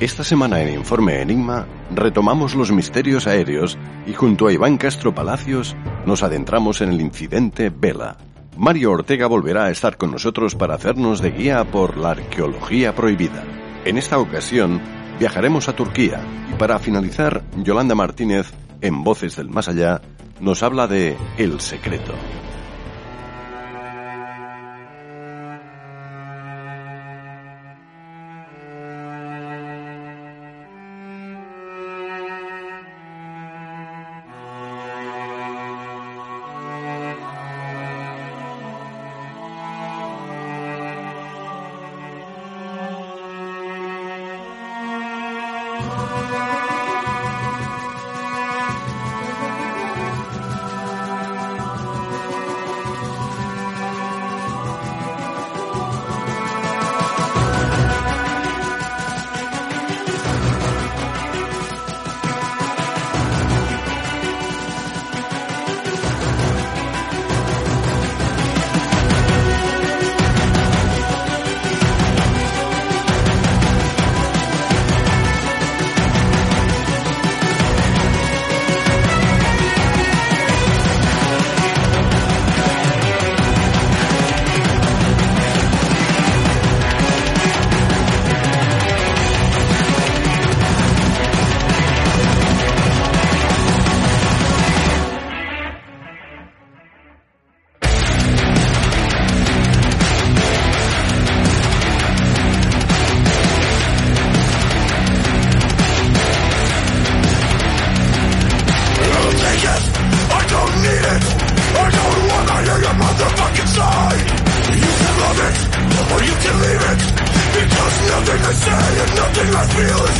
Esta semana en Informe Enigma retomamos los misterios aéreos y junto a Iván Castro Palacios nos adentramos en el incidente Vela. Mario Ortega volverá a estar con nosotros para hacernos de guía por la arqueología prohibida. En esta ocasión viajaremos a Turquía y para finalizar, Yolanda Martínez, en Voces del Más Allá, nos habla de El Secreto. Música feel it.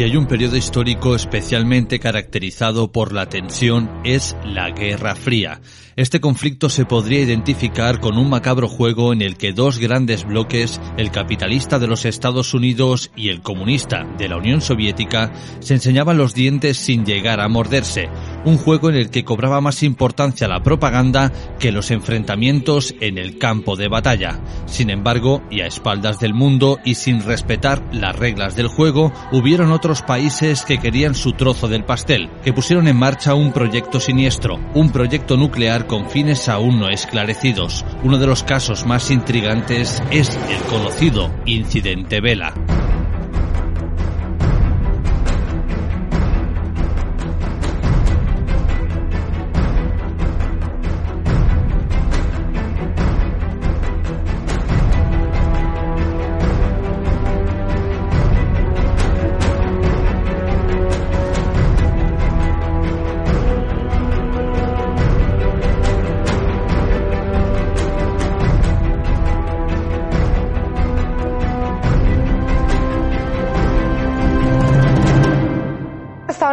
Si hay un periodo histórico especialmente caracterizado por la tensión es la Guerra Fría. Este conflicto se podría identificar con un macabro juego en el que dos grandes bloques, el capitalista de los Estados Unidos y el comunista de la Unión Soviética, se enseñaban los dientes sin llegar a morderse, un juego en el que cobraba más importancia la propaganda que los enfrentamientos en el campo de batalla. Sin embargo, y a espaldas del mundo y sin respetar las reglas del juego, hubieron otros países que querían su trozo del pastel, que pusieron en marcha un proyecto siniestro, un proyecto nuclear con fines aún no esclarecidos. Uno de los casos más intrigantes es el conocido incidente Vela.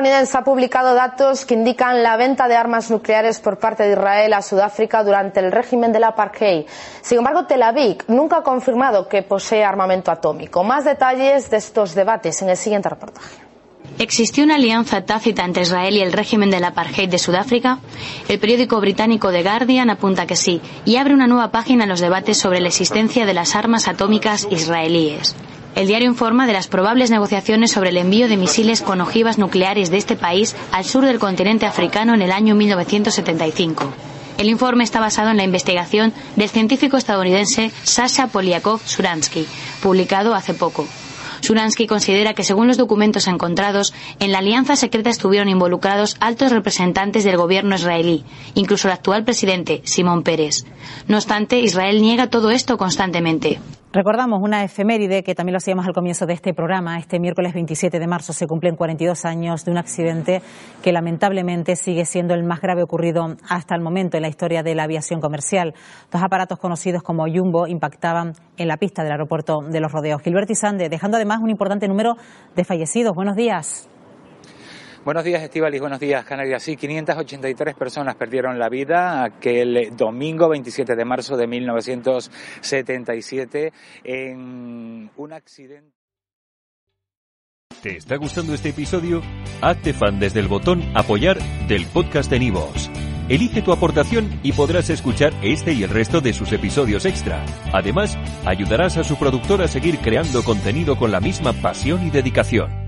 Estadounidense ha publicado datos que indican la venta de armas nucleares por parte de Israel a Sudáfrica durante el régimen del apartheid. Sin embargo, Tel Aviv nunca ha confirmado que posee armamento atómico. Más detalles de estos debates en el siguiente reportaje. ¿Existió una alianza tácita entre Israel y el régimen del apartheid de Sudáfrica? El periódico británico The Guardian apunta que sí y abre una nueva página en los debates sobre la existencia de las armas atómicas israelíes. El diario informa de las probables negociaciones sobre el envío de misiles con ojivas nucleares de este país al sur del continente africano en el año 1975. El informe está basado en la investigación del científico estadounidense Sasha Polyakov Suransky, publicado hace poco. Suransky considera que según los documentos encontrados, en la alianza secreta estuvieron involucrados altos representantes del gobierno israelí, incluso el actual presidente, Simón Pérez. No obstante, Israel niega todo esto constantemente. Recordamos una efeméride que también lo hacíamos al comienzo de este programa. Este miércoles 27 de marzo se cumplen 42 años de un accidente que lamentablemente sigue siendo el más grave ocurrido hasta el momento en la historia de la aviación comercial. Dos aparatos conocidos como Jumbo impactaban en la pista del aeropuerto de Los Rodeos. Gilberto Sande, dejando además un importante número de fallecidos. Buenos días. Buenos días, Estivalis. Buenos días, Canarias. Sí, 583 personas perdieron la vida aquel domingo 27 de marzo de 1977 en un accidente. ¿Te está gustando este episodio? Hazte fan desde el botón Apoyar del podcast de Nivos. Elige tu aportación y podrás escuchar este y el resto de sus episodios extra. Además, ayudarás a su productor a seguir creando contenido con la misma pasión y dedicación.